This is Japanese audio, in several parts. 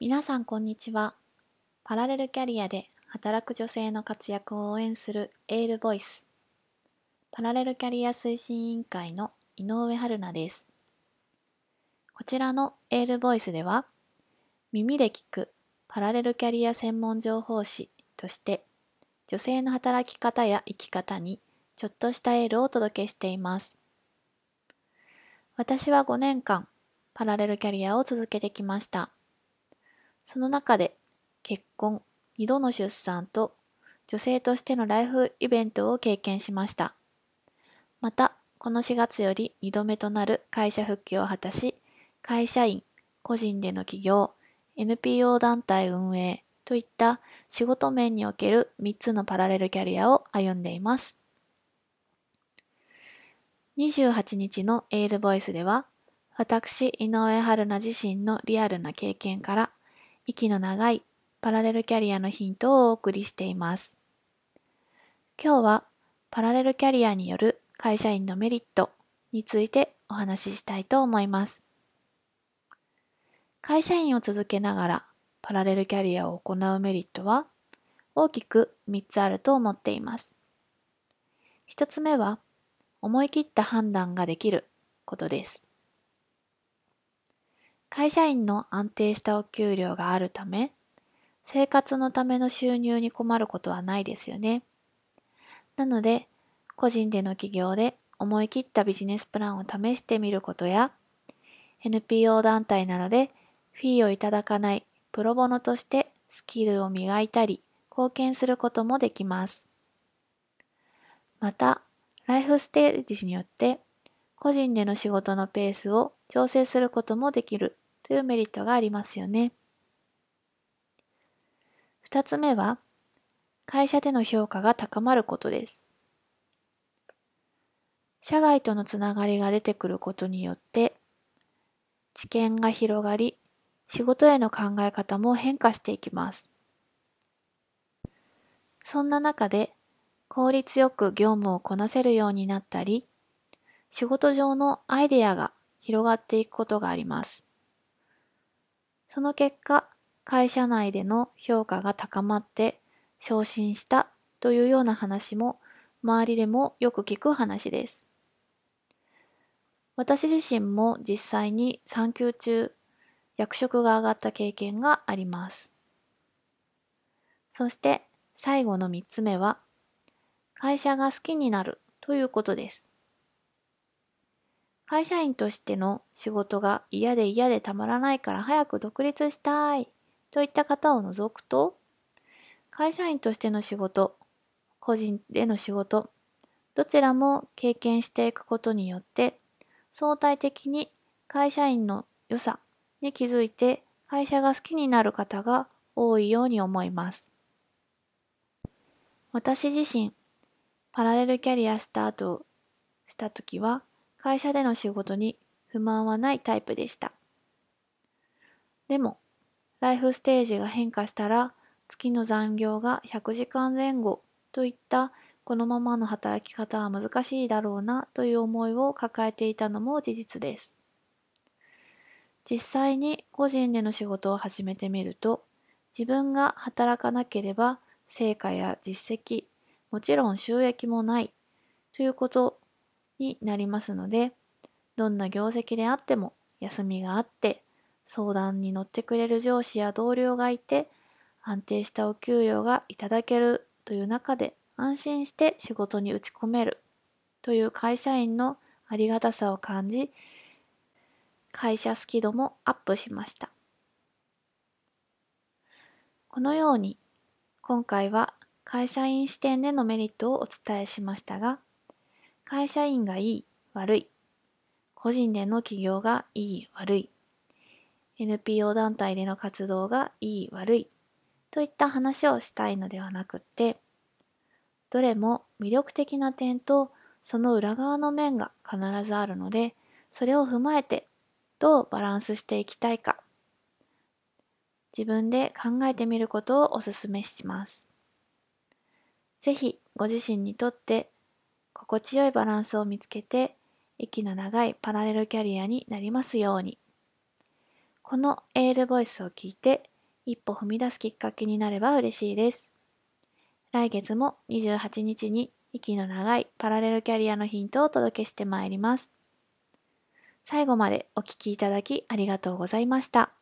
皆さんこんにちは。パラレルキャリアで働く女性の活躍を応援するエールボイス。パラレルキャリア推進委員会の井上春菜です。こちらのエールボイスでは、耳で聞くパラレルキャリア専門情報誌として、女性の働き方や生き方にちょっとしたエールをお届けしています。私は5年間、パラレルキャリアを続けてきました。その中で結婚、2度の出産と女性としてのライフイベントを経験しました。また、この4月より2度目となる会社復帰を果たし、会社員、個人での起業、NPO 団体運営といった仕事面における3つのパラレルキャリアを歩んでいます。28日のエールボイスでは、私、井上春菜自身のリアルな経験から息の長いパラレルキャリアのヒントをお送りしています。今日はパラレルキャリアによる会社員のメリットについてお話ししたいと思います。会社員を続けながらパラレルキャリアを行うメリットは大きく3つあると思っています。1つ目は思い切った判断ができることです。会社員の安定したお給料があるため、生活のための収入に困ることはないですよね。なので、個人での起業で思い切ったビジネスプランを試してみることや、NPO 団体などでフィーをいただかないプロボノとしてスキルを磨いたり、貢献することもできます。また、ライフステージによって個人での仕事のペースを調整することもできるというメリットがありますよね。二つ目は、会社での評価が高まることです。社外とのつながりが出てくることによって、知見が広がり、仕事への考え方も変化していきます。そんな中で、効率よく業務をこなせるようになったり、仕事上のアイデアが広がっていくことがあります。その結果、会社内での評価が高まって昇進したというような話も周りでもよく聞く話です。私自身も実際に産休中役職が上がった経験があります。そして最後の3つ目は会社が好きになるということです。会社員としての仕事が嫌で嫌でたまらないから早く独立したいといった方を除くと、会社員としての仕事、個人での仕事、どちらも経験していくことによって、相対的に会社員の良さに気づいて会社が好きになる方が多いように思います。私自身、パラレルキャリアスタートした時は、会社での仕事に不満はないタイプでした。でも、ライフステージが変化したら、月の残業が100時間前後といったこのままの働き方は難しいだろうなという思いを抱えていたのも事実です。実際に個人での仕事を始めてみると、自分が働かなければ成果や実績、もちろん収益もないということになりますので、どんな業績であっても休みがあって、相談に乗ってくれる上司や同僚がいて、安定したお給料がいただけるという中で安心して仕事に打ち込めるという会社員のありがたさを感じ、会社好き度もアップしました。このように今回は会社員視点でのメリットをお伝えしましたが、会社員がいい、悪い。個人での起業がいい、悪い。NPO 団体での活動がいい、悪い。といった話をしたいのではなくって、どれも魅力的な点とその裏側の面が必ずあるので、それを踏まえてどうバランスしていきたいか、自分で考えてみることをお勧めします。ぜひご自身にとって心地よいバランスを見つけて、息の長いパラレルキャリアになりますように。このエールボイスを聞いて一歩踏み出すきっかけになれば嬉しいです。来月も28日に息の長いパラレルキャリアのヒントをお届けしてまいります。最後までお聴きいただきありがとうございました。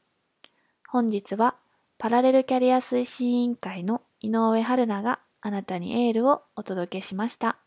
本日はパラレルキャリア推進委員会の井上春菜があなたにエールをお届けしました。